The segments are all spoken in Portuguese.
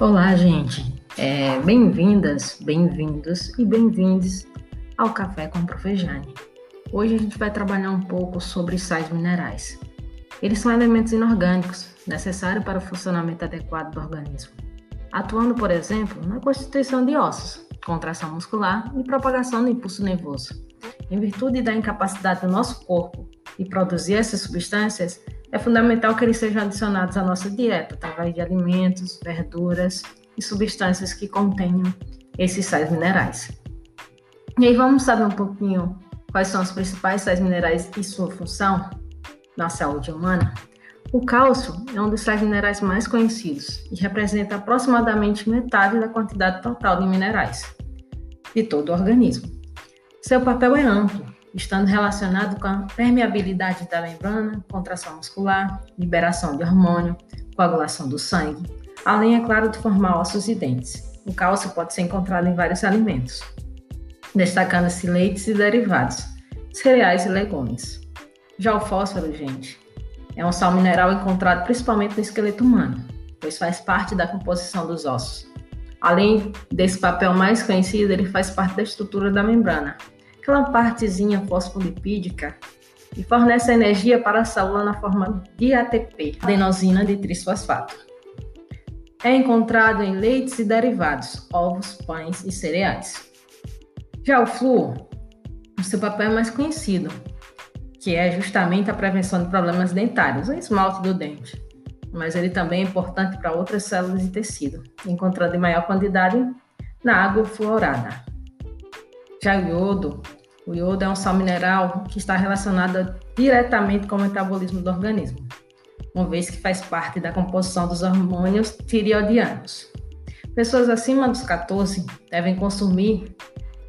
Olá, gente. É, bem-vindas, bem-vindos e bem-vindos ao Café com Profejane. Hoje a gente vai trabalhar um pouco sobre sais minerais. Eles são elementos inorgânicos necessários para o funcionamento adequado do organismo, atuando, por exemplo, na constituição de ossos, contração muscular e propagação do impulso nervoso. Em virtude da incapacidade do nosso corpo de produzir essas substâncias, é fundamental que eles sejam adicionados à nossa dieta, através de alimentos, verduras e substâncias que contenham esses sais minerais. E aí vamos saber um pouquinho quais são os principais sais minerais e sua função na saúde humana? O cálcio é um dos sais minerais mais conhecidos e representa aproximadamente metade da quantidade total de minerais de todo o organismo. Seu papel é amplo estando relacionado com a permeabilidade da membrana, contração muscular, liberação de hormônio, coagulação do sangue, além, é claro, de formar ossos e dentes. O cálcio pode ser encontrado em vários alimentos, destacando-se leites e derivados, cereais e legumes. Já o fósforo, gente, é um sal mineral encontrado principalmente no esqueleto humano, pois faz parte da composição dos ossos. Além desse papel mais conhecido, ele faz parte da estrutura da membrana, aquela partezinha fosfolipídica e fornece energia para a célula na forma de ATP, adenosina de trisfosfato. É encontrado em leites e derivados, ovos, pães e cereais. Já o flúor, o seu papel é mais conhecido, que é justamente a prevenção de problemas dentários, o esmalte do dente. Mas ele também é importante para outras células de tecido, encontrado em maior quantidade na água fluorada. Já o iodo o iodo é um sal mineral que está relacionado diretamente com o metabolismo do organismo, uma vez que faz parte da composição dos hormônios tireoidianos. Pessoas acima dos 14 devem consumir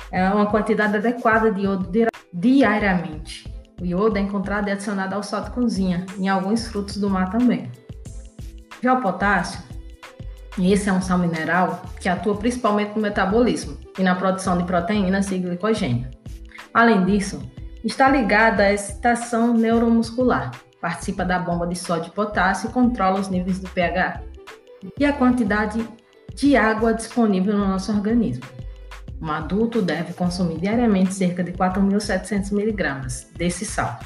é, uma quantidade adequada de iodo diariamente. O iodo é encontrado e adicionado ao sal de cozinha, em alguns frutos do mar também. Já o potássio, esse é um sal mineral que atua principalmente no metabolismo e na produção de proteínas e glicogênio. Além disso, está ligada à excitação neuromuscular, participa da bomba de sódio e potássio e controla os níveis do pH e a quantidade de água disponível no nosso organismo. Um adulto deve consumir diariamente cerca de 4.700 mg desse sal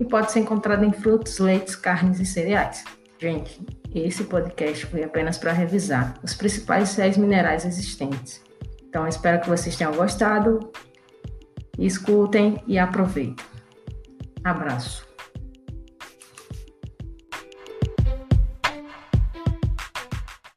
e pode ser encontrado em frutos, leites, carnes e cereais. Gente, esse podcast foi apenas para revisar os principais sais minerais existentes. Então, espero que vocês tenham gostado escutem e aproveitem. Abraço.